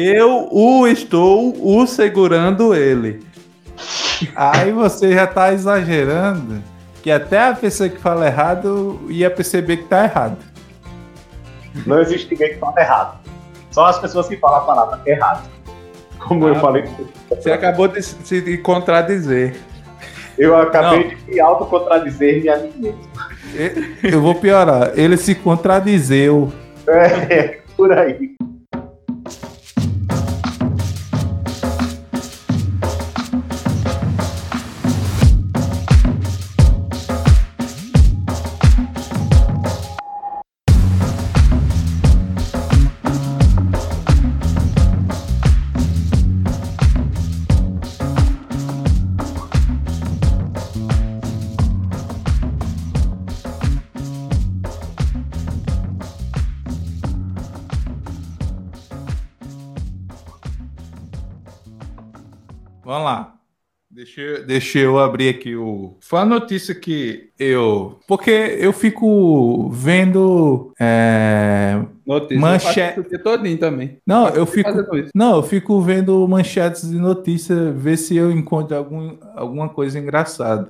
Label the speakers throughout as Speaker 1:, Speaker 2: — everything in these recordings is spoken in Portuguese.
Speaker 1: Eu o estou o segurando ele. Aí você já tá exagerando que até a pessoa que fala errado ia perceber que tá errado.
Speaker 2: Não existe ninguém que fala errado. Só as pessoas que falam a palavra errado. Como ah, eu falei.
Speaker 1: Você acabou de se contradizer.
Speaker 2: Eu acabei Não. de me autocontradizer-me a mim mesmo.
Speaker 1: Eu vou piorar. Ele se contradizeu.
Speaker 2: É, por aí.
Speaker 1: Deixa, deixa eu abrir aqui o. Foi a notícia que eu. Porque eu fico vendo. É...
Speaker 3: Notícia. Manchete. todinho também.
Speaker 1: Não, eu fico. Não, eu fico vendo manchetes de notícia, ver se eu encontro algum, alguma coisa engraçada.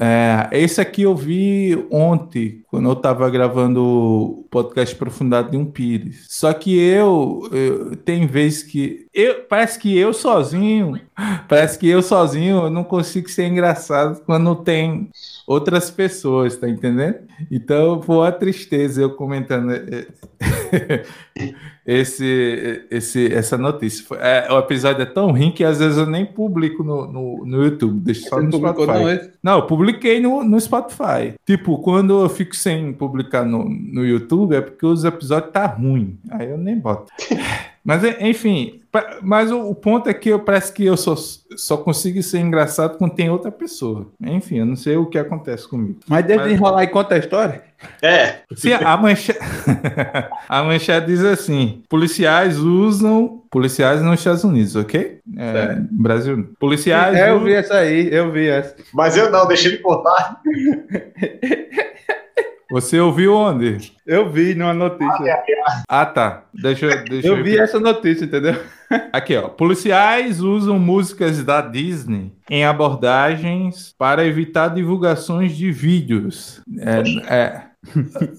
Speaker 1: É, esse aqui eu vi ontem, quando eu estava gravando o podcast Profundado de um Pires. Só que eu, eu tem vezes que eu parece que eu sozinho, parece que eu sozinho eu não consigo ser engraçado quando tem outras pessoas, tá entendendo? Então foi uma tristeza eu comentando esse, esse, essa notícia. É, o episódio é tão ruim que às vezes eu nem publico no, no, no YouTube, deixo só no Spotify. Não, é? não, eu publiquei no, no Spotify. Tipo, quando eu fico sem publicar no, no YouTube é porque os episódios tá ruim. Aí eu nem boto. Mas, enfim, mas o, ponto é que eu parece que eu só, só consigo ser engraçado quando tem outra pessoa. Enfim, eu não sei o que acontece comigo.
Speaker 3: Mas deve mas... enrolar e conta a história?
Speaker 2: É.
Speaker 1: Sim, a manchete, a manchete diz assim: policiais usam. Policiais nos Estados Unidos, ok? É, Brasil. Policiais.
Speaker 3: É, eu vi essa aí, eu vi essa.
Speaker 2: Mas eu não, deixei ele contar.
Speaker 1: Você ouviu onde?
Speaker 3: Eu vi numa notícia.
Speaker 1: Ah, tá. Deixa, deixa
Speaker 3: eu, eu vi essa notícia, entendeu?
Speaker 1: Aqui, ó. Policiais usam músicas da Disney em abordagens para evitar divulgações de vídeos. É, é,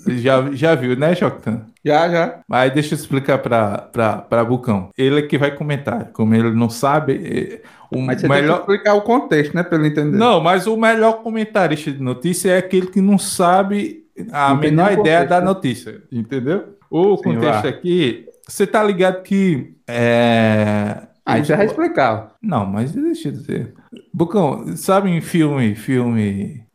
Speaker 1: já, já viu, né, Joctan?
Speaker 3: Já, já.
Speaker 1: Mas deixa eu explicar para Bucão. Ele é que vai comentar. Como ele não sabe.
Speaker 3: É, o mas você melhor... tem que explicar o contexto, né? Para ele entender.
Speaker 1: Não, mas o melhor comentarista de notícia é aquele que não sabe a não menor ideia da notícia, entendeu? O Sim, contexto lá. aqui, você tá ligado que. É...
Speaker 3: Aí já vai explicar.
Speaker 1: Não, mas deixa eu dizer. Bucão, sabe em filme, filme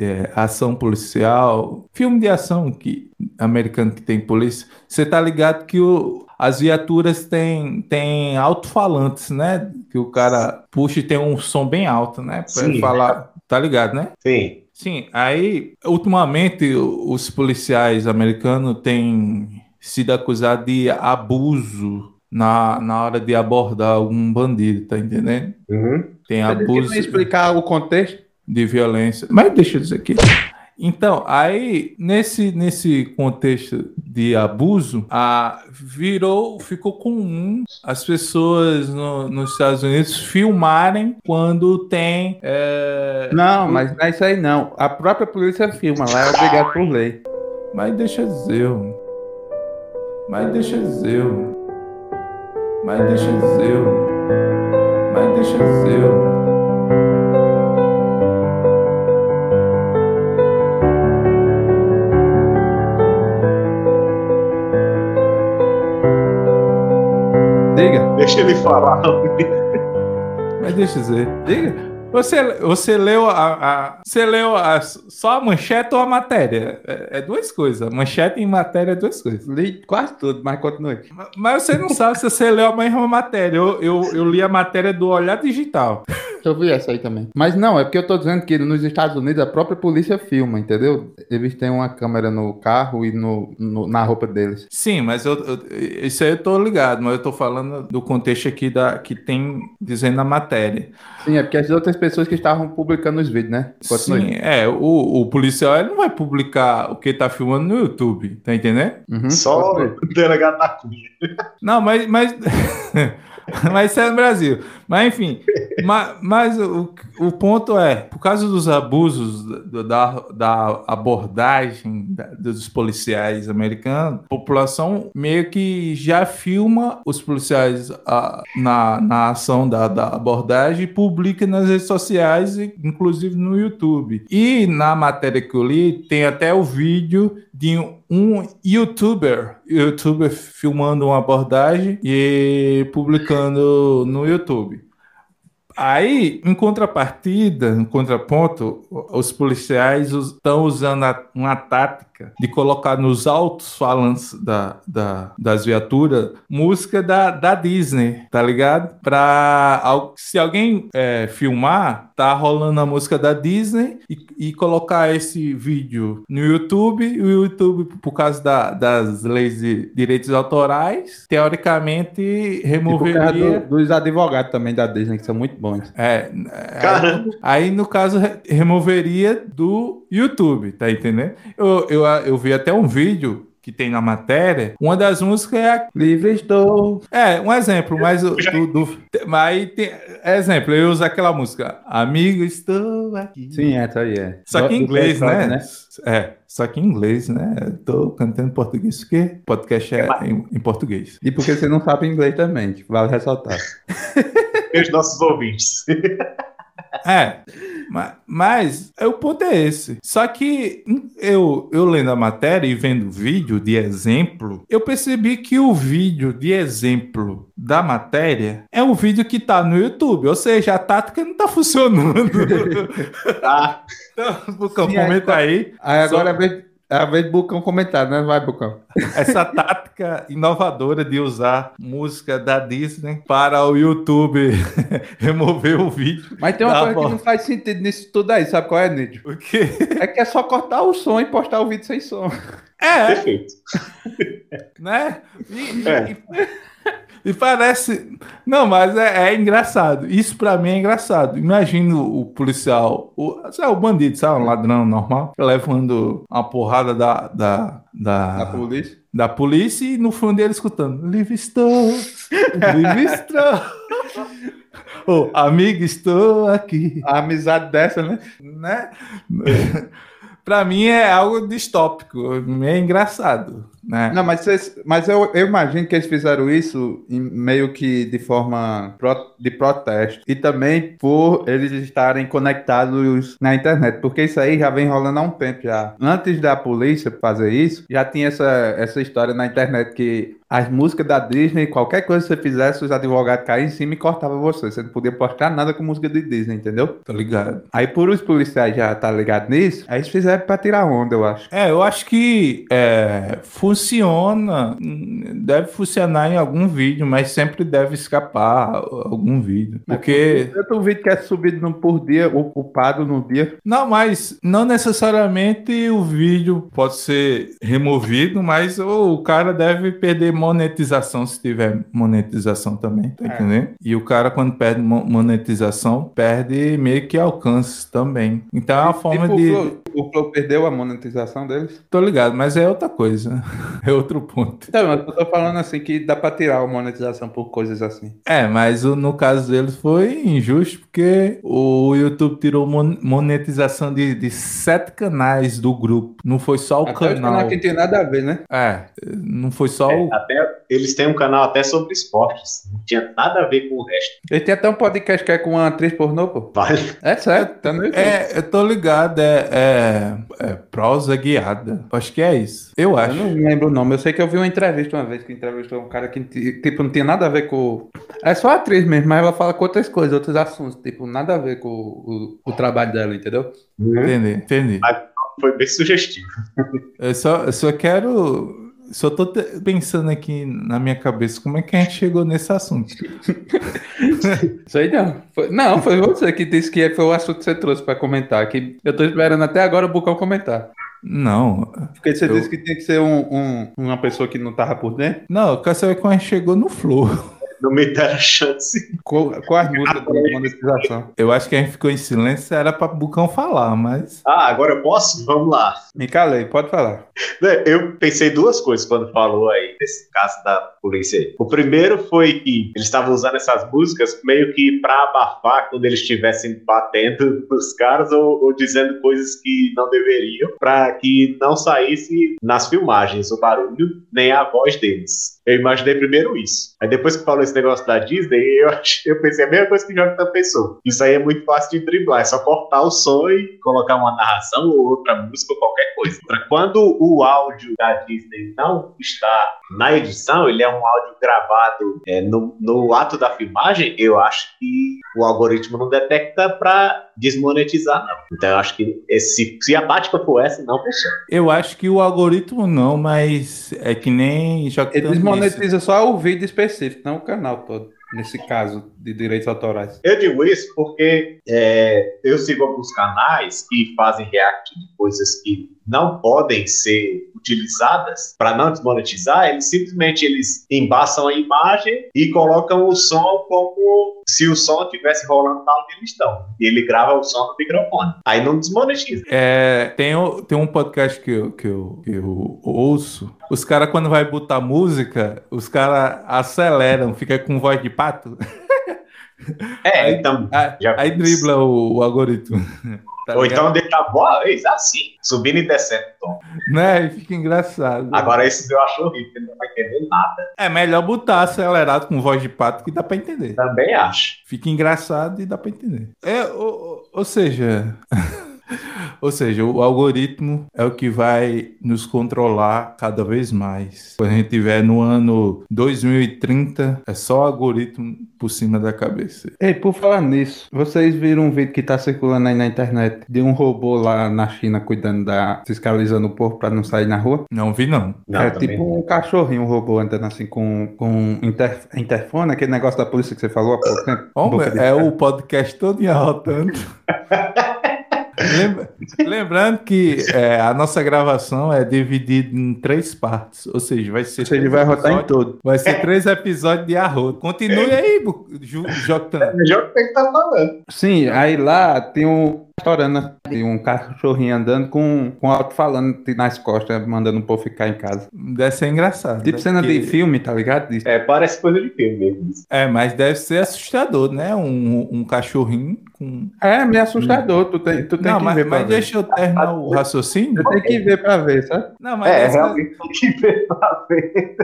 Speaker 1: é, ação policial, filme de ação que americano que tem polícia, você tá ligado que o, as viaturas têm, têm alto-falantes, né? Que o cara puxa e tem um som bem alto, né? Pra Sim. falar. Tá ligado, né?
Speaker 2: Sim.
Speaker 1: Sim, aí, ultimamente, os policiais americanos têm sido acusados de abuso na, na hora de abordar algum bandido, tá entendendo?
Speaker 2: Uhum.
Speaker 1: Tem abuso.
Speaker 3: explicar o contexto?
Speaker 1: De violência. Mas deixa eu dizer aqui. Então, aí, nesse, nesse contexto de abuso, a, virou, ficou comum as pessoas no, nos Estados Unidos filmarem quando tem. É...
Speaker 3: Não, mas não é isso aí não. A própria polícia filma, lá é obrigado por lei.
Speaker 1: Mas deixa dizer. Mas deixa dizer. Mas deixa dizer. Mas deixa dizer.
Speaker 2: Deixa ele falar.
Speaker 1: Mas deixa eu dizer. Diga. Você, você leu a, a você leu a, só a manchete ou a matéria? É, é, duas coisas. Manchete e matéria é duas coisas.
Speaker 3: Li quase tudo, mas continue.
Speaker 1: Mas, mas você não sabe se você leu a mesma matéria. Eu, eu, eu li a matéria do Olhar Digital.
Speaker 3: Eu vi essa aí também. Mas não, é porque eu tô dizendo que nos Estados Unidos a própria polícia filma, entendeu? Eles têm uma câmera no carro e no, no- na roupa deles.
Speaker 1: Sim, mas eu, eu- isso aí eu tô ligado, mas eu tô falando do contexto aqui da, que tem dizendo na matéria.
Speaker 3: Sim, é porque as outras pessoas que estavam publicando os vídeos, né? Continue.
Speaker 1: Sim, é, o, o policial ele não vai publicar o que tá filmando no YouTube, tá entendendo?
Speaker 3: Uhum,
Speaker 2: Só o delegado da Cunha.
Speaker 1: Não, mas. Mas, mas isso é no Brasil. Mas, enfim. ma- Mas, o, o ponto é: por causa dos abusos da, da, da abordagem da- dos policiais americanos, a população meio que já filma os policiais ah, na, na ação da, da abordagem e publica nas redes sociais, inclusive no YouTube. E na matéria que eu li, tem até o vídeo de um youtuber, youtuber filmando uma abordagem e publicando no YouTube. Aí, em contrapartida, em contraponto, os policiais estão usando uma tática de colocar nos altos falantes da, da- das viaturas música da, da Disney, tá ligado? Pra se alguém é, filmar, tá rolando a música da Disney e, e colocar esse vídeo no YouTube, e o YouTube, por causa da- das leis de direitos autorais, teoricamente
Speaker 3: E por causa
Speaker 1: removeria.
Speaker 3: do- dos advogados também da Disney, que são muito bons.
Speaker 1: É,
Speaker 2: Caramba.
Speaker 1: Aí, aí, no caso, re- removeria do YouTube, tá entendendo? Eu, eu, eu vi até um vídeo que tem na matéria. Uma das músicas é a
Speaker 3: Livre estou.
Speaker 1: é, um exemplo, mas o do, do- mas tem exemplo, eu uso aquela música Amigo, estou aqui.
Speaker 3: Sim, essa aí é.
Speaker 1: Só que em inglês,
Speaker 3: Shop,
Speaker 1: né? É, só que em inglês, né? Eu tô cantando em português porque podcast é em, em português.
Speaker 3: E porque você não sabe inglês também, vale ressaltar.
Speaker 2: E os nossos ouvintes.
Speaker 1: É, ma- mas, o ponto é esse. Só que hum, eu, eu lendo a matéria e vendo o vídeo de exemplo, eu percebi que o vídeo de exemplo da matéria é um vídeo que tá no YouTube, ou seja, a tática não tá funcionando.
Speaker 2: Tá?
Speaker 1: então, Bucão, comenta aí.
Speaker 3: Aí agora
Speaker 1: Só-
Speaker 3: é a vez, é a vez do Bucão comentar, né? Vai, Bucão.
Speaker 1: essa tática inovadora de usar música da Disney para o YouTube remover o vídeo.
Speaker 3: Mas tem uma coisa
Speaker 1: bom.
Speaker 3: que não faz sentido nisso tudo aí, sabe qual é, Nídio?
Speaker 1: O quê?
Speaker 3: É que é só cortar o som e postar o vídeo sem som.
Speaker 1: É,
Speaker 2: Perfeito.
Speaker 1: né? E,
Speaker 2: É.
Speaker 1: e- e parece. Não, mas é, é engraçado. Isso pra mim é engraçado. Imagina o policial, o, sabe, o bandido, sabe? Um ladrão normal, levando uma porrada da, da, da,
Speaker 3: Na polícia.
Speaker 1: da polícia e no fundo dele escutando: Livre estou, livre estou. Ô, amigo, estou aqui.
Speaker 3: A amizade dessa, né?
Speaker 1: Né? pra mim é algo distópico, é engraçado. Né?
Speaker 3: Não, mas, vocês- mas eu, eu imagino que eles fizeram isso em- meio que de forma pro- de protesto. E também por eles estarem conectados na internet. Porque isso aí já vem rolando há um tempo já. Antes da polícia fazer isso, já tinha essa, essa história na internet que as músicas da Disney, qualquer coisa que você fizesse, os advogados caíam em cima e cortavam você. Você não podia postar nada com música de Disney, entendeu?
Speaker 1: Tô ligado.
Speaker 3: Aí por os policiais já tá ligados nisso, aí eles fizeram pra tirar onda, eu acho.
Speaker 1: É, eu acho que é, funciona, deve funcionar em algum vídeo, mas sempre deve escapar algum vídeo. Porque.
Speaker 3: Tanto vídeo que é subido no- por dia, ocupado no dia.
Speaker 1: Não, mas não necessariamente o vídeo pode ser removido, mas o, o cara deve perder monetização se tiver monetização também, tá
Speaker 3: É.
Speaker 1: entendendo? E o cara, quando perde mo- monetização, perde meio que alcance também. Então é uma forma
Speaker 3: Tipo,
Speaker 1: de.
Speaker 3: Flow, o Flow perdeu a monetização deles?
Speaker 1: Tô ligado, mas é outra coisa. É outro ponto.
Speaker 3: Então, mas eu tô falando assim que dá pra tirar a monetização por coisas assim.
Speaker 1: É, mas o- no caso deles foi injusto porque o YouTube tirou mon- monetização de, de sete canais do grupo. Não foi só o
Speaker 3: Até
Speaker 1: canal.
Speaker 3: canais que não tem nada a ver, né?
Speaker 1: É, não foi só o.
Speaker 2: Até, eles têm um canal até sobre esportes. Não tinha nada a ver com o resto.
Speaker 3: Ele tem até um podcast que é com uma atriz pornô, pô.
Speaker 2: Vale.
Speaker 3: É sério, tá no YouTube.
Speaker 1: É, eu tô ligado, é, é, é prosa guiada. Acho que é isso. Eu
Speaker 3: Eu
Speaker 1: acho.
Speaker 3: não lembro o nome. Eu sei que eu vi uma entrevista uma vez que entrevistou um cara que, tipo, não tinha nada a ver com. É só atriz mesmo, mas ela fala com outras coisas, outros assuntos. Tipo, nada a ver com o, o trabalho dela, entendeu?
Speaker 1: Entendi, entendi.
Speaker 2: Foi bem sugestivo.
Speaker 1: Eu só, eu só quero. Só tô pensando aqui na minha cabeça como é que a gente chegou nesse assunto.
Speaker 3: Sei não. Foi- não, foi você que disse que foi o assunto que você trouxe pra comentar. Que eu tô esperando até agora o Bucão comentar.
Speaker 1: Não,
Speaker 3: Porque você
Speaker 1: Eu-
Speaker 3: disse que tinha que ser um, um- uma pessoa que não tava por dentro.
Speaker 1: não, eu quero saber como a gente chegou no flow.
Speaker 2: Não me deram chance.
Speaker 3: Qual, qual as músicas de monetização?
Speaker 1: Eu acho que a gente ficou em silêncio, era pra Bucão falar, mas.
Speaker 2: Ah, agora eu posso? Vamos lá.
Speaker 3: Me calei, pode falar.
Speaker 2: Né, Eu pensei duas coisas quando falou aí desse caso da polícia. O primeiro foi que eles estavam usando essas músicas meio que pra abafar quando eles estivessem batendo nos caras ou, ou dizendo coisas que não deveriam, pra que não saísse nas filmagens o barulho nem a voz deles. Eu imaginei primeiro isso. Aí depois que falou esse negócio da Disney, eu, eu pensei a mesma coisa que o Jonathan pensou. Isso aí é muito fácil de driblar, é só cortar o som e colocar uma narração ou outra música ou qualquer coisa. Quando o áudio da Disney não está na edição, ele é um áudio gravado é, no, no ato da filmagem, eu acho que o algoritmo não detecta pra desmonetizar, não. Então eu acho que esse, se a tática for essa, não funciona.
Speaker 1: Eu acho que o algoritmo não, mas é que nem já
Speaker 3: Ele desmonetiza só o vídeo específico, não o canal todo. Nesse caso de direitos autorais.
Speaker 2: Eu digo isso porque é, eu sigo alguns canais que fazem react de coisas que não podem ser utilizadas para não desmonetizar. Eles simplesmente eles embaçam a imagem e colocam o som como se o som estivesse rolando lá onde eles estão. E ele grava o som no microfone. Aí não desmonetiza.
Speaker 1: É, tem, tem um podcast que eu, que eu, que eu ouço. Os caras, quando vai botar música, os caras aceleram, fica com voz de pato.
Speaker 2: É,
Speaker 1: Aí-
Speaker 2: então.
Speaker 1: Aí,
Speaker 2: Já
Speaker 1: aí dribla o, o algoritmo. Tá
Speaker 2: ou
Speaker 1: ligado?
Speaker 2: então deixa a voz assim, subindo e descendo tom.
Speaker 1: Né? E fica engraçado.
Speaker 2: Agora esses eu acho horrível, não vai entender nada.
Speaker 1: É melhor botar acelerado com voz de pato que dá pra entender.
Speaker 2: Também acho.
Speaker 1: Fica engraçado e dá pra entender. É, ou, ou seja. Ou seja, o algoritmo é o que vai nos controlar cada vez mais. Quando a gente estiver no ano 2030, é só algoritmo por cima da cabeça.
Speaker 3: Ei, por falar nisso, vocês viram um vídeo que tá circulando aí na internet de um robô lá na China cuidando da. fiscalizando o povo pra não sair na rua?
Speaker 1: Não vi, não.
Speaker 2: Não,
Speaker 3: é tipo um cachorrinho, um robô andando assim com, com inter, interfone, aquele negócio da polícia que você falou há pouco tempo. De
Speaker 1: é o podcast todo arrotando. Lembra- Lembrando que é, a nossa gravação é dividida em três partes, ou seja, vai ser
Speaker 3: Ou seja, ele
Speaker 1: três
Speaker 3: vai rotar em
Speaker 1: episódios-
Speaker 3: todo.
Speaker 1: Vai ser três episódios de arroto. Continue aí, Jotan.
Speaker 2: É o que tá falando.
Speaker 3: Sim, aí lá tem um restaurante, tem um cachorrinho andando com, com alto-falante nas costas, mandando o povo ficar em casa.
Speaker 1: Deve ser engraçado.
Speaker 3: Tipo
Speaker 1: né?
Speaker 3: cena de filme, tá ligado?
Speaker 2: É, parece coisa de filme mesmo.
Speaker 1: É, mas deve ser assustador, né? Um, um cachorrinho com.
Speaker 3: É, meio assustador, tu tem, tu tem
Speaker 1: Não,
Speaker 3: que
Speaker 1: mas,
Speaker 3: ver
Speaker 1: mas
Speaker 3: ver.
Speaker 1: deixa eu terminar o raciocínio.
Speaker 3: Tu tem que ver pra ver, sabe?
Speaker 1: Não, mas
Speaker 2: É,
Speaker 1: ser,
Speaker 2: realmente tem que ver pra ver.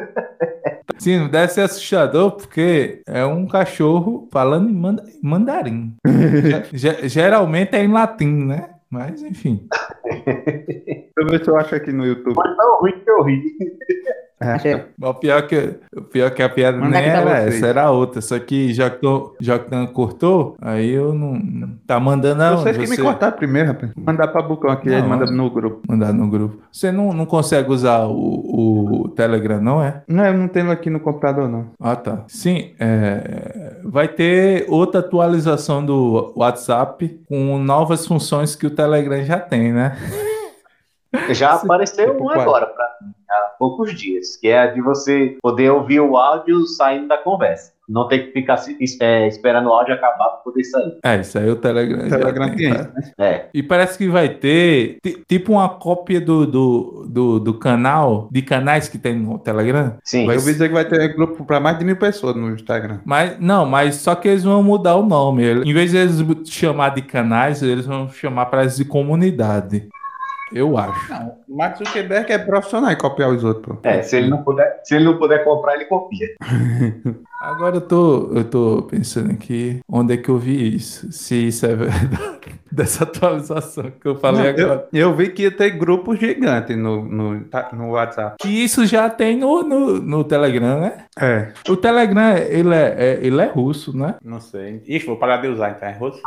Speaker 1: sim, deve ser assustador porque é um cachorro falando em manda- em mandarim. Ge- ge- geralmente é em latim, né? Mas enfim.
Speaker 3: Deixa eu ver se eu acho aqui no YouTube.
Speaker 2: Foi tão ruim que eu ri.
Speaker 3: É,
Speaker 1: O pior que, o pior que a piada
Speaker 3: Onde
Speaker 1: nem
Speaker 3: é que
Speaker 1: era essa, era outra. Só que já que o Joctan cortou, aí eu não. Tá mandando aonde?
Speaker 3: Vocês que me
Speaker 1: Você-
Speaker 3: cortaram primeiro, rapaz. Mandar pra Bucão aqui,
Speaker 1: Não,
Speaker 3: ele manda no grupo.
Speaker 1: Mandar no grupo. Você não, não consegue usar o, o Telegram, não é?
Speaker 3: Não, eu não tenho aqui no computador, não.
Speaker 1: Ah, tá. Sim, é, vai ter outra atualização do WhatsApp com novas funções que o Telegram já tem, né?
Speaker 2: Já apareceu
Speaker 3: tipo
Speaker 2: um
Speaker 3: qual?
Speaker 2: agora, pra mim, há poucos dias, que é a de você poder ouvir o áudio saindo da conversa. Não ter que ficar é, esperando o áudio acabar para poder sair.
Speaker 1: É, isso aí o Telegram,
Speaker 3: O Telegram
Speaker 1: tem,
Speaker 3: tem
Speaker 1: tá?
Speaker 3: isso, né?
Speaker 2: É,
Speaker 1: E parece que vai ter ti- tipo uma cópia do, do, do, do canal, de canais que tem no Telegram.
Speaker 2: sim.
Speaker 1: Vai
Speaker 3: Eu vi dizer que vai ter grupo pra mais de mil pessoas no Instagram.
Speaker 1: Mas não, mas só que eles vão mudar o nome. Em vez de eles chamar de canais, eles vão chamar parece de comunidade. Eu acho.
Speaker 3: Não, o Mark Zuckerberg é profissional em copiar os outros, pô.
Speaker 2: É, se ele não puder, se ele não puder comprar, ele copia.
Speaker 1: Agora eu tô, eu tô pensando aqui onde é que eu vi isso. Se isso é verdade. Dessa atualização que eu falei
Speaker 3: Não,
Speaker 1: agora.
Speaker 3: eu, eu vi que ia ter grupo gigante no, no, tá- no WhatsApp.
Speaker 1: Que isso já tem no, no, no Telegram, né?
Speaker 3: É.
Speaker 1: O Telegram, ele é, é- ele é russo, né?
Speaker 3: Não sei. Ixi, vou parar de usar, então é russo.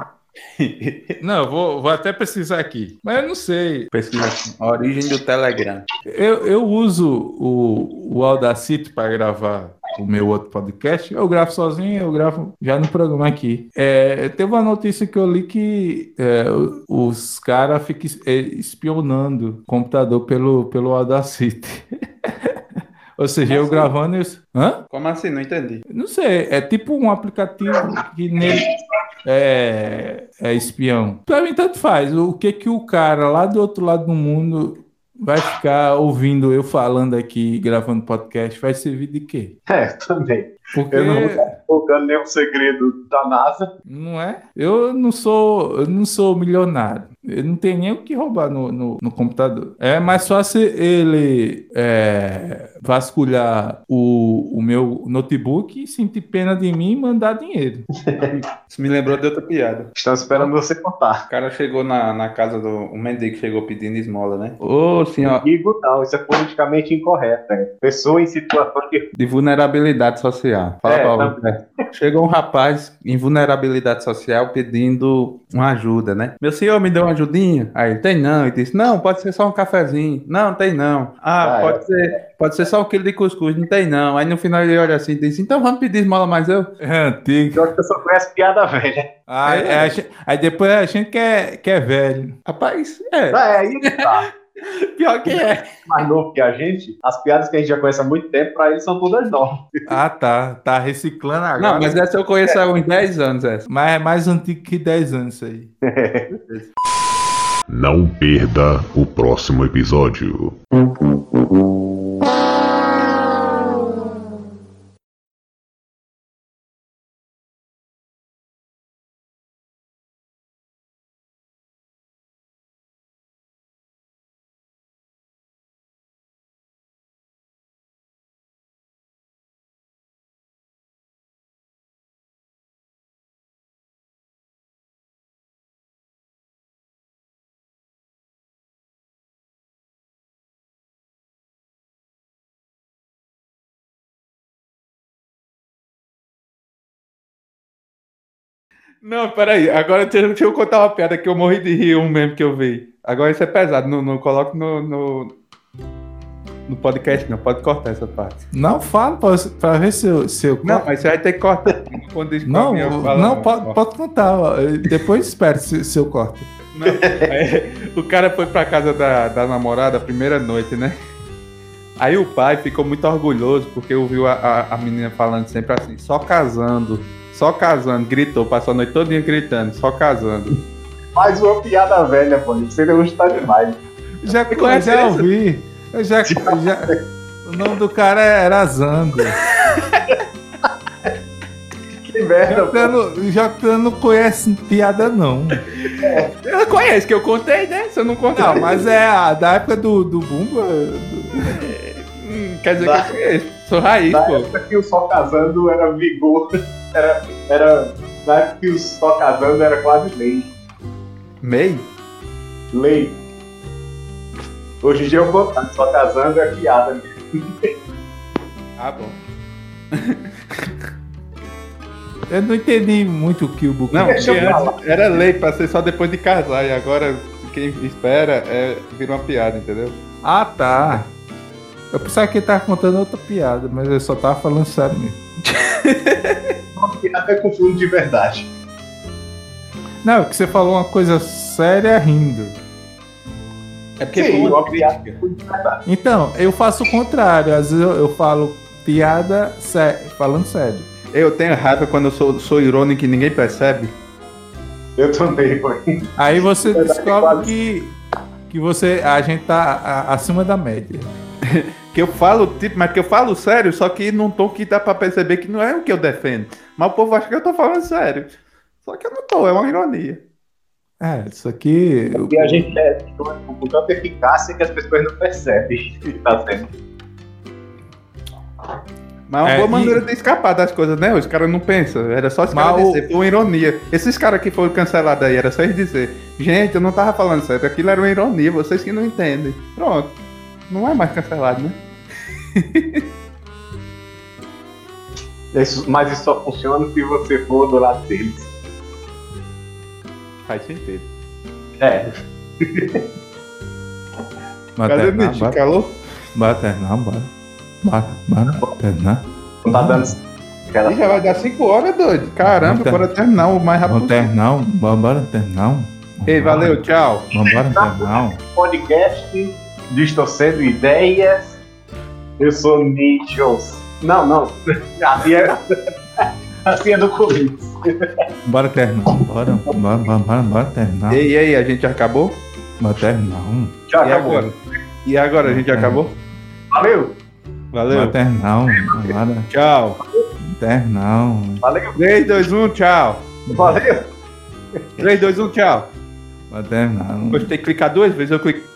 Speaker 1: Não, vou, vou até pesquisar aqui. Mas eu não sei.
Speaker 3: Pesquisa aqui. Origem do Telegram.
Speaker 1: Eu, eu uso o, o Audacity para gravar o meu outro podcast. Eu gravo sozinho, eu gravo já no programa aqui. É, teve uma notícia que eu li que é, os caras ficam é, espionando o computador pelo, pelo Audacity. Ou seja, eu
Speaker 3: Assim?
Speaker 1: gravando isso. Hã?
Speaker 3: Como assim? Não entendi.
Speaker 1: Não sei, é tipo um aplicativo que nele é, é espião. Pra mim, tanto faz. O que que o cara lá do outro lado do mundo vai ficar ouvindo eu falando aqui, gravando podcast? Vai servir de quê?
Speaker 2: É, também.
Speaker 1: Porque
Speaker 2: Eu não vou estar divulgando nenhum segredo da NASA.
Speaker 1: não é? Eu não sou, eu não sou milionário. Eu não tenho nem o que roubar no, no, no computador. É mais fácil ele é, vasculhar o, o meu notebook e sentir pena de mim e mandar dinheiro.
Speaker 3: Isso me lembrou de outra piada.
Speaker 2: Estamos esperando você contar.
Speaker 3: O cara chegou na, na casa do. Um mendigo chegou pedindo esmola, né? Ô, senhor,
Speaker 2: Digo não, isso é politicamente incorreto. Né? Pessoa em situação de.
Speaker 3: de vulnerabilidade social. Fala
Speaker 2: É,
Speaker 3: pra
Speaker 2: tá-
Speaker 3: você. Chegou um rapaz em vulnerabilidade social pedindo uma ajuda, né? Meu senhor, me deu uma ajudinha? Aí ele, tem não. Ele disse, não, pode ser só um cafezinho. Não, tem não. Ah,
Speaker 2: Ah,
Speaker 3: pode, ser, pode ser só um quilo de cuscuz. Não tem não. Aí no final ele olha assim e diz, então vamos pedir esmola mais eu?
Speaker 1: É antigo.
Speaker 2: Pior que eu só conheço piada velha.
Speaker 1: Aí,
Speaker 3: É.
Speaker 1: gente- aí depois a gente quer, quer velho.
Speaker 3: Rapaz, é,
Speaker 2: Ah, é aí tá.
Speaker 3: pior que é.
Speaker 2: Mais novo que a gente, as piadas que a gente já conhece há muito tempo, pra eles são todas novas.
Speaker 1: Ah, tá. Tá reciclando agora.
Speaker 3: Não, mas essa eu conheço há uns 10 anos, essa.
Speaker 1: Mas é mais antigo que 10 anos isso aí.
Speaker 4: Não perda o próximo episódio.
Speaker 3: Não, peraí. Agora deixa, eu contar uma piada que eu morri de rir, um meme que eu vi. Agora isso é pesado, não, não coloque no, no, no podcast, não. Pode cortar essa parte.
Speaker 1: Não fala pra, pra ver se eu. Se eu
Speaker 3: Não, mas você vai ter que cortar. Quando
Speaker 1: não, não,
Speaker 3: falo,
Speaker 1: pode, pode contar. ó. Depois espera se, se eu corto.
Speaker 3: Não, aí, o cara foi pra casa da, da namorada a primeira noite, né? Aí o pai ficou muito orgulhoso porque ouviu a, a, a menina falando sempre assim, só casando, só casando, gritou, passou a noite todinha gritando, só casando.
Speaker 2: Mais uma piada velha, pô. Você não está demais.
Speaker 1: Já, eu
Speaker 3: conhece
Speaker 1: já ouvi. Eu já, já- o nome do cara era Zando.
Speaker 2: Que merda, pô.
Speaker 1: Joctano, Joctano não conhece piada, não.
Speaker 3: Ela conhece, que eu contei, né? Se eu não contei.
Speaker 1: Não, mas é a, da época do, do Bumba. do-
Speaker 3: Hum, quer dizer que eu conheço. Sou raiz,
Speaker 2: Na
Speaker 3: pô.
Speaker 2: época que o Só Casando era vigor. Era. era na época que o Só Casando era quase lei.
Speaker 3: Meio?
Speaker 2: Lei. Hoje em dia eu vou Só Casando é piada mesmo.
Speaker 3: Ah, bom.
Speaker 1: Eu não entendi muito o que o Buco
Speaker 3: Não, era lei pra ser só depois de casar, e agora quem espera é, vira uma piada, entendeu?
Speaker 1: Ah, tá. Eu pensava que ele tava contando outra piada, mas eu só tava falando sério mesmo.
Speaker 2: Uma piada com fundo de verdade.
Speaker 1: Não, é que você falou uma coisa séria rindo.
Speaker 3: É porque
Speaker 2: Sim,
Speaker 3: foi uma
Speaker 2: piada.
Speaker 1: Então, eu faço o contrário. Às vezes eu, eu falo piada sé- falando sério.
Speaker 3: Eu tenho raiva quando eu sou, sou irônico e ninguém percebe.
Speaker 2: Eu também, pô.
Speaker 1: Aí você descobre que, que você, a gente tá a- acima da média.
Speaker 3: Que eu falo, tipo, mas que eu falo sério, só que num tom que dá pra perceber que não é o que eu defendo. Mas o povo acha que eu tô falando sério. Só que eu não tô, é uma ironia.
Speaker 1: É, isso aqui.
Speaker 2: E a gente é com tanta eficácia que as pessoas não percebem o que tá sendo.
Speaker 3: Mas é uma
Speaker 1: É,
Speaker 3: boa
Speaker 1: e-
Speaker 3: maneira de escapar das coisas, né? Os caras não pensam. Era só os caras
Speaker 1: o-
Speaker 3: dizer, foi uma ironia. Esses caras que foram cancelados aí, era só eles dizer, gente, eu não tava falando sério, aquilo era uma ironia, vocês que não entendem. Pronto. Não é mais cancelado, né?
Speaker 2: Isso- mas isso só funciona se você for do lado deles.
Speaker 3: Faz sentido.
Speaker 2: É.
Speaker 3: Cadê Calou?
Speaker 1: baternar, bora. Bora, bora, baternar.
Speaker 2: Não tá dando. Aquela...
Speaker 3: Ih, já vai dar 5 horas, doido. Caramba,
Speaker 1: Muita-
Speaker 3: bora terminar o mais rápido
Speaker 1: Vamos
Speaker 3: possível.
Speaker 1: terminar? Embora terminar?
Speaker 3: Ei, valeu, tchau.
Speaker 1: Vamos embora terminar?
Speaker 2: podcast Distorcendo Ideias. Eu sou Nietzsche. Não, não. Assim é, assim é do Corinthians.
Speaker 1: Bora terminar. Bora, bora, bora, bora, bora terminar.
Speaker 3: E aí, a gente acabou?
Speaker 1: Bora terminar.
Speaker 2: Tchau,
Speaker 3: E
Speaker 2: acabou.
Speaker 3: agora? E agora, a gente acabou?
Speaker 2: Valeu.
Speaker 1: Bora
Speaker 3: Valeu.
Speaker 1: terminar. Bora
Speaker 3: Tchau.
Speaker 1: terminar.
Speaker 2: Valeu.
Speaker 3: 3, 2, 1, tchau.
Speaker 2: Valeu.
Speaker 3: 3, 2, 1, tchau.
Speaker 1: Bora terminar.
Speaker 3: Tem que clicar duas vezes, eu clico.